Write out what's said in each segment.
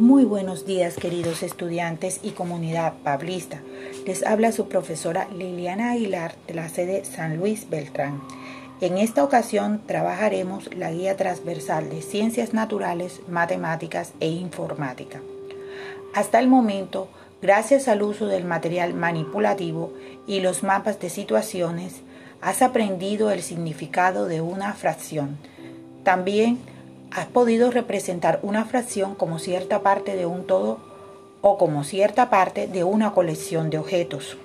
Muy buenos días queridos estudiantes y comunidad pablista. Les habla su profesora Liliana Aguilar de la sede San Luis Beltrán. En esta ocasión trabajaremos la guía transversal de ciencias naturales, matemáticas e informática. Hasta el momento, gracias al uso del material manipulativo y los mapas de situaciones, has aprendido el significado de una fracción. También has podido representar una fracción como cierta parte de un todo o como cierta parte de una colección de objetos.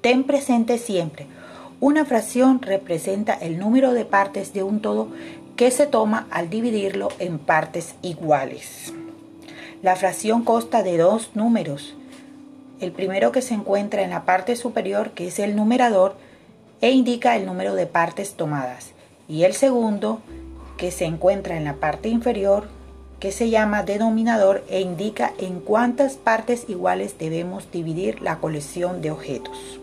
Ten presente siempre, una fracción representa el número de partes de un todo que se toma al dividirlo en partes iguales. La fracción consta de dos números. El primero que se encuentra en la parte superior, que es el numerador, e indica el número de partes tomadas. Y el segundo, que se encuentra en la parte inferior, que se llama denominador e indica en cuántas partes iguales debemos dividir la colección de objetos.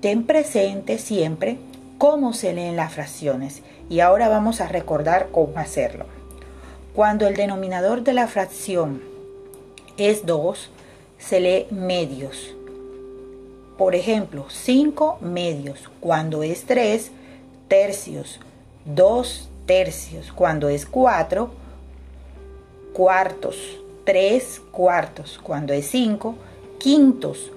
Ten presente siempre cómo se leen las fracciones y ahora vamos a recordar cómo hacerlo. Cuando el denominador de la fracción es 2, se lee medios. Por ejemplo, 5 medios. Cuando es 3, tercios. 2 tercios. Cuando es 4, cuartos. 3 cuartos. Cuando es 5, quintos.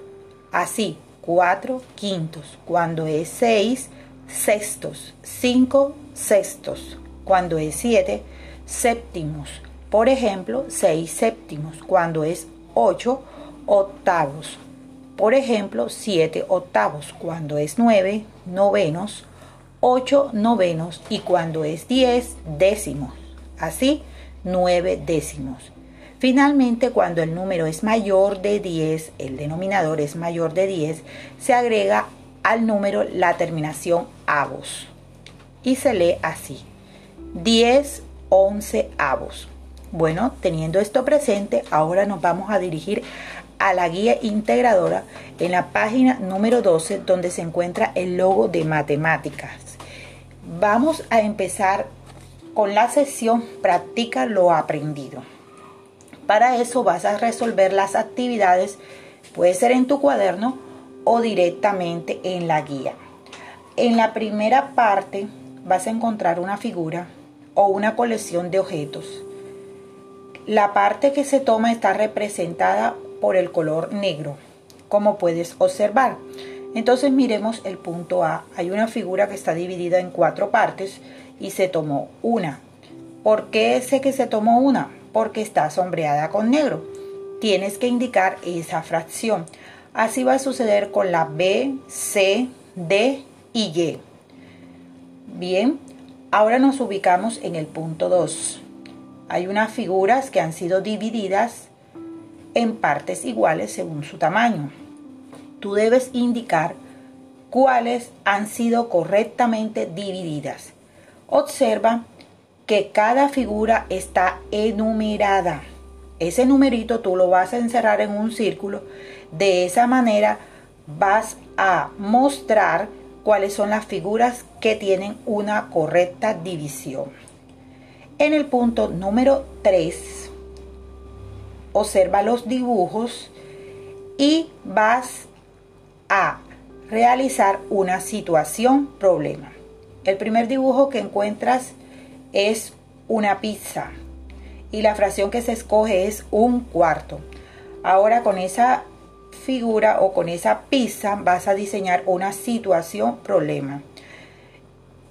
Así, 4 quintos. Cuando es 6, sextos. 5 sextos. Cuando es 7, séptimos. Por ejemplo, 6 séptimos. Cuando es 8, octavos. Por ejemplo, 7 octavos. Cuando es 9, novenos. 8 novenos y cuando es 10 décimos. Así, 9 décimos. Finalmente, cuando el número es mayor de 10, el denominador es mayor de 10, se agrega al número la terminación avos y se lee así. 10 11 avos. Bueno, teniendo esto presente, ahora nos vamos a dirigir a la guía integradora en la página número 12 donde se encuentra el logo de matemáticas. Vamos a empezar con la sesión Practica lo aprendido. Para eso vas a resolver las actividades, puede ser en tu cuaderno o directamente en la guía. En la primera parte vas a encontrar una figura o una colección de objetos. La parte que se toma está representada por el color negro, como puedes observar. Entonces miremos el punto A. Hay una figura que está dividida en cuatro partes y se tomó una. ¿Por qué sé que se tomó una? Porque está sombreada con negro. Tienes que indicar esa fracción. Así va a suceder con la B, C, D y Y. Bien, ahora nos ubicamos en el punto 2. Hay unas figuras que han sido divididas en partes iguales según su tamaño. Tú debes indicar cuáles han sido correctamente divididas. Observa que cada figura está enumerada. Ese numerito tú lo vas a encerrar en un círculo. De esa manera vas a mostrar cuáles son las figuras que tienen una correcta división. En el punto número 3 observa los dibujos y vas realizar una situación problema. El primer dibujo que encuentras es una pizza y la fracción que se escoge es un cuarto. Ahora con esa figura o con esa pizza vas a diseñar una situación problema.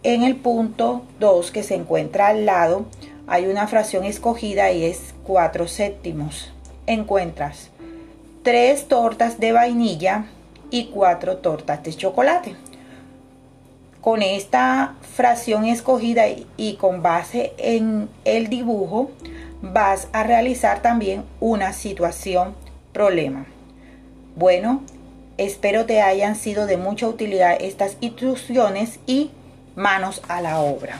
En el punto 2 que se encuentra al lado hay una fracción escogida y es 4 séptimos encuentras tres tortas de vainilla y cuatro tortas de chocolate. Con esta fracción escogida y con base en el dibujo, vas a realizar también una situación problema. Bueno, espero te hayan sido de mucha utilidad estas instrucciones y manos a la obra.